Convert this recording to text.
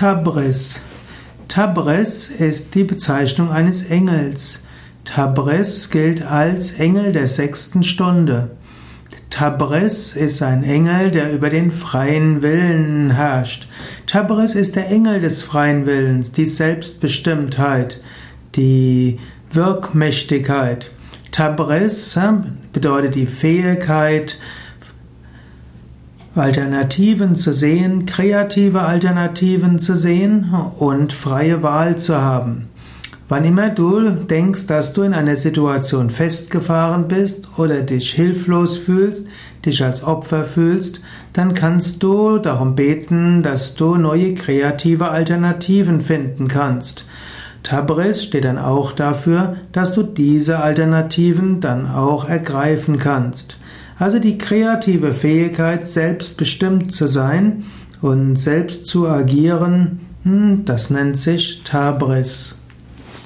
Tabris. Tabris ist die Bezeichnung eines Engels. Tabris gilt als Engel der sechsten Stunde. Tabris ist ein Engel, der über den freien Willen herrscht. Tabris ist der Engel des freien Willens, die Selbstbestimmtheit, die Wirkmächtigkeit. Tabris bedeutet die Fähigkeit, Alternativen zu sehen, kreative Alternativen zu sehen und freie Wahl zu haben. Wann immer du denkst, dass du in einer Situation festgefahren bist oder dich hilflos fühlst, dich als Opfer fühlst, dann kannst du darum beten, dass du neue kreative Alternativen finden kannst. Tabris steht dann auch dafür, dass du diese Alternativen dann auch ergreifen kannst. Also die kreative Fähigkeit, selbstbestimmt zu sein und selbst zu agieren, hm, das nennt sich Tabris.